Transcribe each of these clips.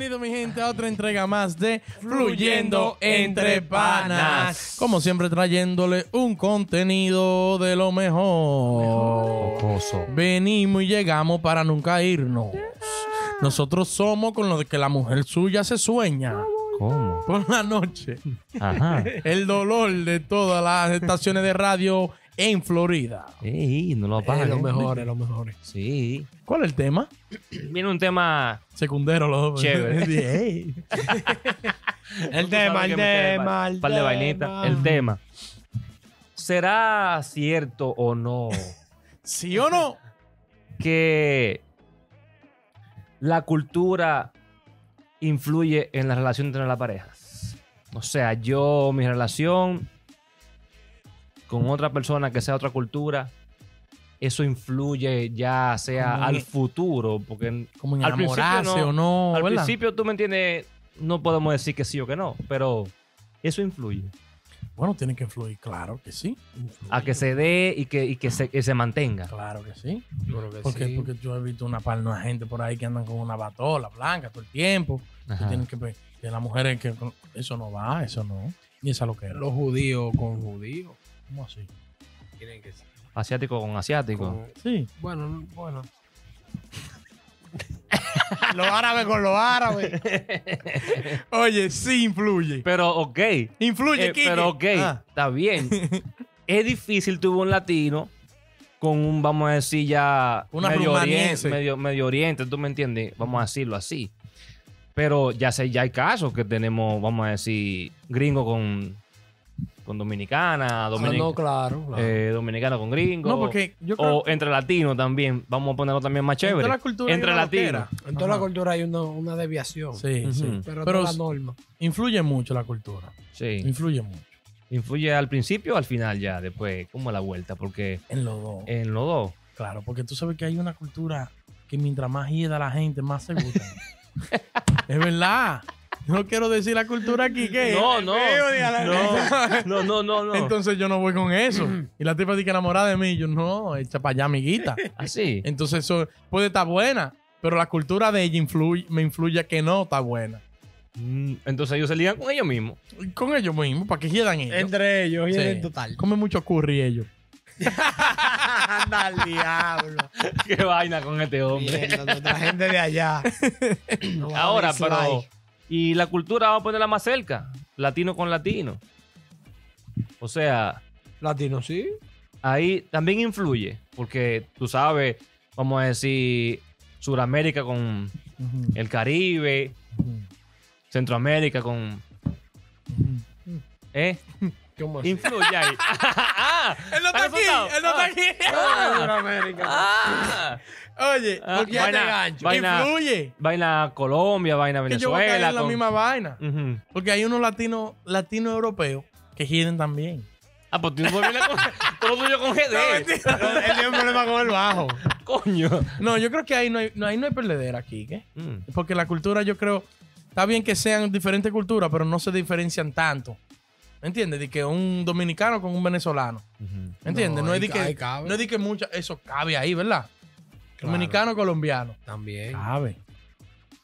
Bienvenido, mi gente, a otra entrega más de Fluyendo entre Panas. Como siempre, trayéndole un contenido de lo mejor. Venimos y llegamos para nunca irnos. Nosotros somos con lo de que la mujer suya se sueña. ¿Cómo? Por la noche. Ajá. El dolor de todas las estaciones de radio en Florida. Ey, no lo Es apagues. los mejores, los mejores. Sí. ¿Cuál es el tema? Viene un tema. Secundero, los dos. Chévere. El tema, el tema, el par de vainitas. El tema. ¿Será cierto o no ¿Sí o no? que la cultura influye en la relación entre las parejas? O sea, yo, mi relación con otra persona que sea otra cultura, eso influye ya sea Como en- al futuro, porque Como en Al principio enamorarse no. o no, al ¿verdad? principio tú me entiendes, no podemos decir que sí o que no, pero eso influye Bueno, tiene que fluir, claro que sí. a que se dé y que, y que, se, que se mantenga. Claro que sí. Yo creo que Porque, sí. porque yo he visto una par de gente por ahí que andan con una batola blanca todo el tiempo. Que tienen que ver. Que las mujeres que. Eso no va, eso no. Y esa lo que era. Los judíos con judíos. ¿Cómo así? Tienen que ser. Asiático con asiático. con- Sí. Bueno, bueno. los árabes con los árabes. Oye, sí influye. Pero ok. Influye, Eh, Kike. pero ok, Ah, está bien. es difícil tuvo un latino con un, vamos a decir ya, Una medio, rumaniense. oriente, medio, medio oriente, tú me entiendes, vamos a decirlo así. Pero ya sé, ya hay casos que tenemos, vamos a decir, gringo con, con dominicana, Ah, dominic- no, claro. claro. eh, dominicano con gringo. no, porque yo creo o entre latinos también, vamos a ponerlo también más chévere. toda la cultura entre latinos. en toda la cultura hay una, una desviación. Sí, sí. Pero, Pero toda la norma. influye mucho la cultura. Sí. Influye mucho. Influye al principio o al final ya, después, como a la vuelta, porque En los dos. en los dos. Claro, porque tú sabes que hay una cultura que mientras más hieda la gente, más se gusta. es verdad. No quiero decir la cultura aquí que No, no. No, no, no, no, no. Entonces yo no voy con eso. Y la tipa dice que enamorada de mí. Yo no, echa para allá, amiguita. Así. Entonces eso puede estar buena, pero la cultura de ella influye, me influye a que no está buena. Mm, Entonces ellos se ligan con ellos mismos. Con ellos mismos, para que hiedan ellos. Entre ellos y Sí. en total. Come mucho curry ellos. Anda al diablo. Qué vaina con este hombre. Nuestra gente de allá. No Ahora, pero. Y la cultura vamos a ponerla más cerca. Latino con latino. O sea, Latino, sí. ahí también influye. Porque tú sabes, vamos a decir, Suramérica con el Caribe, Centroamérica con. ¿Eh? ¿Cómo así? Influye ahí. Ah, Él no está aquí, él no está aquí. Ah, ah. Oye, Ah, porque vaina- gancho. vaina- influye. Vaina Colombia, vaina Que yo voy a caer Venezuela. en la con- misma vaina. Porque hay unos latinos latinos europeos que hieden también. Ah, pues tú no vienes con todo tuyo con GD. Él tiene un problema con el bajo. Coño. No, yo creo que ahí no hay, no, ahí no hay perdedera aquí, ¿qué? Mm. Porque la cultura, yo creo, está bien que sean diferentes culturas, pero no se diferencian tanto. ¿Me entiendes? De que un dominicano con un venezolano. ¿Me entiendes? No, No, es de que, no es de que mucha, eso cabe ahí, ¿verdad? Claro. Dominicano colombiano. También. Cabe.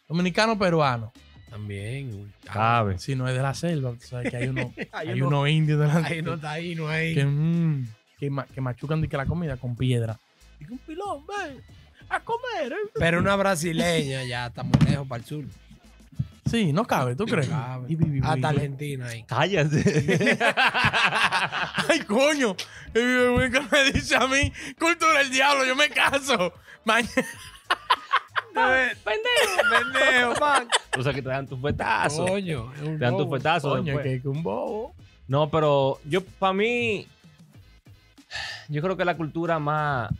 Dominicano peruano. También. Cabe. Si no es de la selva, tú sabes que hay, uno, Hay hay uno- unos indios de la Ahí no está ahí, no hay. que, mm, que, ma- que machucan de que la comida con piedra. Y un pilón, ven, a comer. eh. Pero una brasileña ya está muy lejos para el sur. Sí, no cabe, ¿tú crees? Cabe. Y, y- y- Hasta y- Argentina ahí. Cállate. Ay, coño. Y mi muñeca me dice a mí, cultura del diablo, yo me caso. Mañana. Pendejo. Pendejo, man. O sea que te dan tu fuetazo. Coño. es un Te dan tu bobo. fuetazo Coño, después. que, que un bobo. No, pero yo, para mí, yo creo que la cultura más,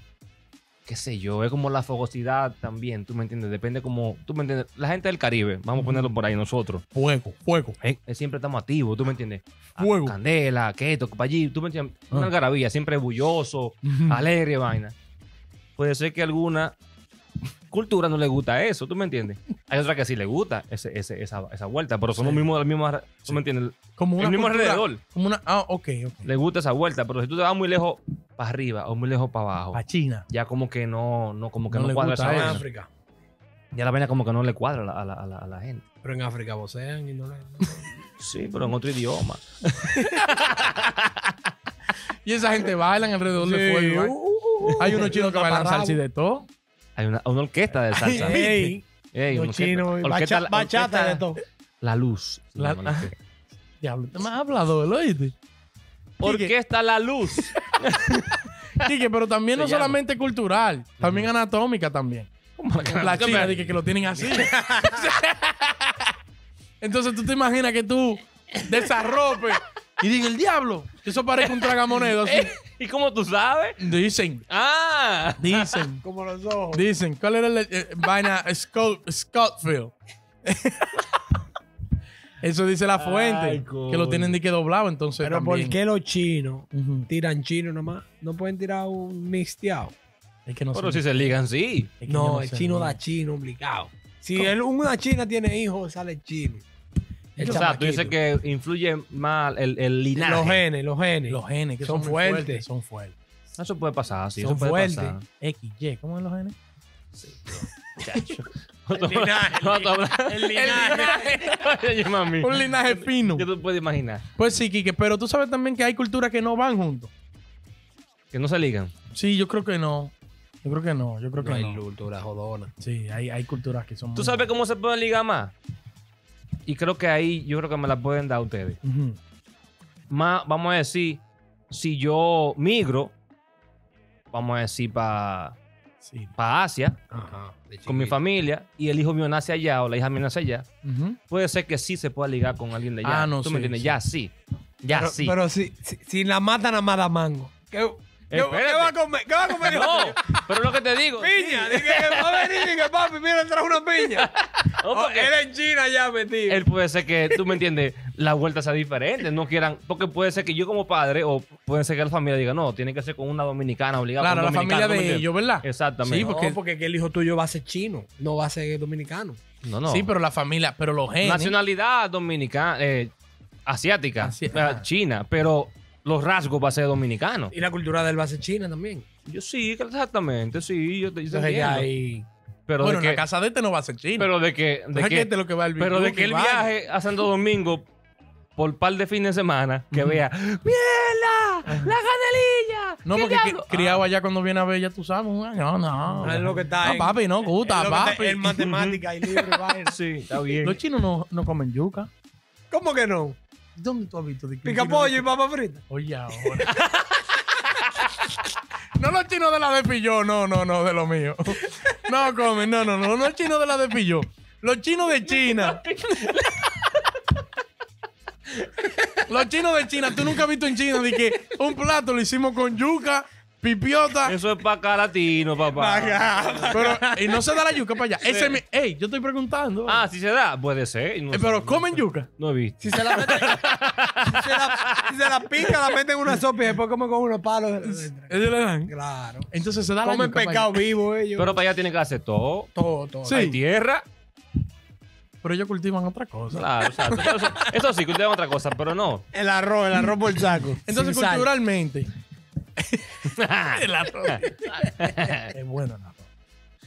qué sé yo, es como la fogosidad también, tú me entiendes, depende como, tú me entiendes, la gente del Caribe, vamos a ponerlo por ahí nosotros, Fuego, fuego. eh, eh, siempre estamos activos, tú me entiendes. Ah, Fuego. Candela, keto, para allí, tú me entiendes, una Ah. algarabía, siempre bulloso, alegre, vaina. Puede ser que alguna cultura no le gusta eso, ¿tú me entiendes? Hay otra que sí le gusta ese, ese- esa, esa vuelta, pero son Sí. los mismos, las mismas, ¿tú me entiendes? Como una El mismo cultura- alrededor. Como una. Ah, ok, ok. Le gusta esa vuelta, pero si tú te vas muy lejos para arriba o muy lejos para abajo, Pa' China. ya como que no, no como que No no, le cuadra gusta esa En vaina. África. Ya la vaina como que no le cuadra a la, a la- a la- a la gente. Pero en África vocean y no le. Sí, pero en otro idioma. Y esa gente baila alrededor de Sí, fuego. ¿eh? uh, uh, uh, Hay unos chinos que bailan salsa y de todo. Hay una, una orquesta de salsa. Ey, Ey, los chinos, orquesta- bacha- bachata orquesta- de todo. La luz. La-. Diablo, te me has hablado, ¿lo oíste? Orquesta La Luz. Quique, pero también Se no llama. solamente cultural, también anatómica también. La china dice que lo tienen así. Entonces tú te imaginas que tú desarropes y diga el diablo, que eso parece un tragamonedo así. ¿Y cómo tú sabes? Dicen, Ah. dicen, Como los ojos. dicen. ¿Cuál era el eh, vaina? Scott, Scottfield. Eso dice la fuente, Ay, que lo tienen de que doblado, entonces Pero ¿por también. qué los chinos tiran chino nomás? No pueden tirar un mixteado. Es que no Pero si se ligan, sí. Es que yo No, el chino no. da chino obligado. Si él- una china tiene hijos, sale chino. El o sea, tú dices que influye mal el, el linaje. Los genes, los genes. Los genes que Son fuertes. Son fuertes. Eso puede pasar, sí. Son eso puede fuertes. pasar. X, Y, ¿cómo es los genes? El linaje, el linaje. Un linaje fino. ¿Qué tú puedes imaginar? Pues sí, Kike, pero tú sabes también que hay culturas que no van juntos. Que no se ligan. Sí, yo creo que no. Yo creo que no, yo creo que No hay no. cultura jodona. Sí, hay, hay culturas que son ¿Tú muy- sabes cómo se pueden ligar más? Y creo que ahí yo creo que me la pueden dar ustedes. Más, vamos a decir, si yo migro, vamos a decir para Sí. Asia, Ajá. de con mi familia, y el hijo mío nace allá o la hija mía nace allá, puede ser que sí se pueda ligar con alguien de allá. Ah, no, ¿Tú sí, me entiendes? sí. Ya sí. Ya Pero, sí. pero si, si, si la matan a mada mango. ¿Qué, qué, va a comer? ¿Qué va a comer? no, pero lo que te digo. Piña. Dije que va a venir y que papi, mira, trajo una piña. No, Oh, él en China ya metido. él puede ser que, tú me entiendes, la vuelta sea diferente. No quieran, porque puede ser que yo como padre, o puede ser que la familia diga, no, tiene que ser con una dominicana obligada. Claro, la familia dominicano, ¿tú me de ellos, ¿verdad? Exactamente. Sí, No, porque- porque, que el hijo tuyo va a ser chino, no va a ser dominicano. No, no. Sí, pero la familia, pero los genes. Nacionalidad dominicana, eh, asiática, Asi- china, pero los rasgos va a ser dominicano. Y la cultura de él va a ser china también. Yo sí, exactamente, sí, yo te yo te ahí... Pero bueno, de en que, la casa de este no va a ser chino. pero de que, de que que, este es lo que va el pero de que el el viaje a Santo Domingo por par de fines de semana, que vea, ¡mierda! ¡La canelilla! No, ¿Qué porque diablo?" cri- criado allá cuando viene a ver, ya tú sabes. No, no. Es lo que está No, en- papi, no gusta, es papi. En matemática y. Ah, sí, está bien. Los chinos no, no comen yuca. ¿Cómo que no? ¿Dónde tú has visto? Pica pollo y papa frita. Oye, ahora. no los chinos de la de Pilló, no, no, no, de lo mío. No comen, no, no, no, no los chinos de la de Pilló. Los chinos de China. los chinos de China, tú nunca has visto en China de que un plato lo hicimos con yuca, pipiota, Eso es para acá latino, papá. pero y no se da la yuca para allá. Ese mi- ey, yo estoy preguntando. Ah, si se da, puede ser. no Eh, sé, pero no comen yuca. No he visto. Si se la meten, si se la, si se la pica, la meten en una sopa y después comen con unos palos. Ellos le dan. Claro. Entonces se da la Comen yuca pescado vivo ellos. Pero para allá tiene que hacer todo. todo, todo. Sí. Hay tierra. Pero ellos cultivan otra cosa. Claro, exacto. Pero Eso, eso sí, cultivan otra cosa, pero no. El arroz, el arroz por saco. Entonces, Sin sal. culturalmente. el arroz. es bueno el arroz.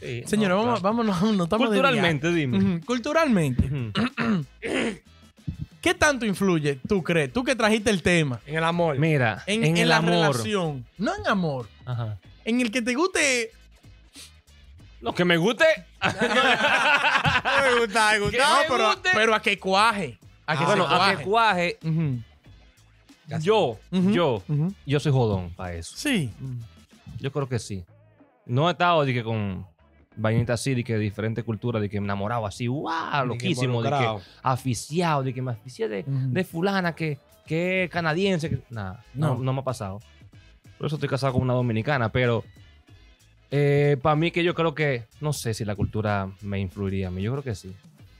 Sí, Señores, no, vamos, claro. vámonos, no estamos de Culturalmente, dime. Ujú, Culturalmente. ¿Qué tanto influye, tú crees? Tú que trajiste el tema. En el amor. Mira, En, en, en el la amor. relación. No en amor. Ajá. En el que te guste. Lo que me guste. Me gusta, me gusta. No, pero, pero a que cuaje. A que Ah, bueno, se a cuaje. que cuaje. Yo, yo, yo soy jodón para eso. Sí. Yo creo que sí. No he estado de que con vainitas así, de que de diferentes culturas, de que enamorado así, wow, loquísimo, de que aficiado, de que me aficié de, de fulana que, que es canadiense. que- Nada, no. No. no me ha pasado. Por eso estoy casado con una dominicana, pero para mí que yo creo que, no sé si la cultura me influiría a mí, yo creo que sí.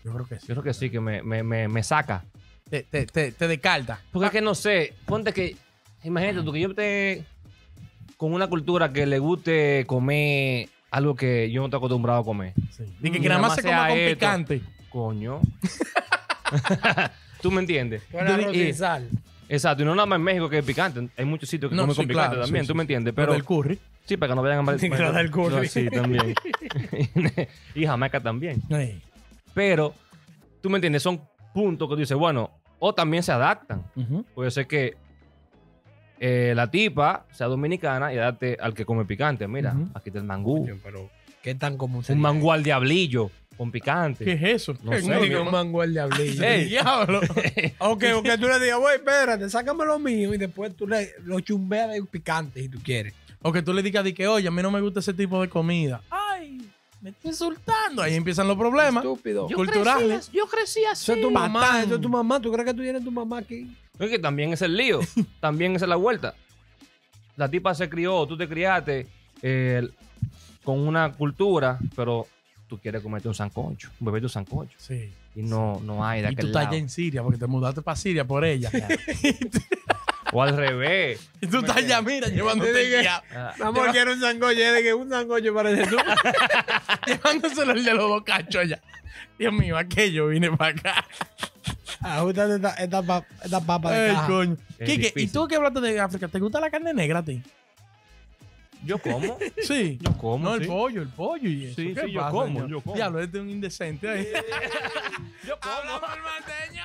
Yo creo que sí. Yo creo que sí, que me, me, me, me saca. Te, te, te, te descarta. Porque es que no sé, ponte que, imagínate tú que yo esté con una cultura que le guste comer algo que yo no estoy acostumbrado a comer. Sí. Y que, que nada más se coma con esto. picante. Coño. ¿Tú me entiendes? Con arroz Y- sal. Exacto, y no nada más en México que es picante. Hay muchos sitios que No, comen sí, con picante claro, también, sí, ¿tú sí, me entiendes? Pero Pero el curry. Sí, para que no vayan a... Dé el curry. No, Sí, también. y Jamaica también. Pero, tú me entiendes, son puntos que tú dices, bueno, o también se adaptan. Ujú. Puede ser que eh, la tipa sea dominicana y date al que come picante. Mira, aquí está el mangú. Pero, ¿qué tan común Un mangú al diablillo con picante. ¿Qué es eso? No ¿Qué sé, digo, un mango al diablillo. ¡Ey, diablo! Ok, tú le digas, güey, espérate, sácame lo mío y después tú le, lo chumbeas de picante si tú quieres. O que tú le digas de que, oye, a mí no me gusta ese tipo de comida. ¡Ay! Me está insultando. Ahí empiezan los problemas Estúpido. culturales. Yo crecí así. Eso es tu mamá, eso es tu mamá. ¿Tú crees que tú tienes tu mamá aquí? Es que también es el lío. también es la vuelta. La tipa se crió, tú te criaste eh, con una cultura, pero tú quieres comerte un sancocho, un bebé un sancocho. Sí. Y no, no hay de Y tú aquel estás allá en Siria porque te mudaste para Siria por ella. O al revés. y tú estás allá, mira, llevándote diablo. Ah, Mi amor, quiero un sancocho. De que un sancocho parece tú. Llevándoselo el de los dos cachos allá. Dios mío, aquello vine para acá. Ajustate esta, esta, pa- esta papa de Ay, caja. coño. Es Quique, ¿y difícil. tú que hablaste de África? ¿Te gusta la carne negra a ti? yo como. Sí. Yo como. No, el sí. pollo, el pollo y eso. Sí, ¿Qué sí, yo pasa, como, señor? yo como. Diablo, este es un indecente ahí. Yo como. Hablamos el manteño.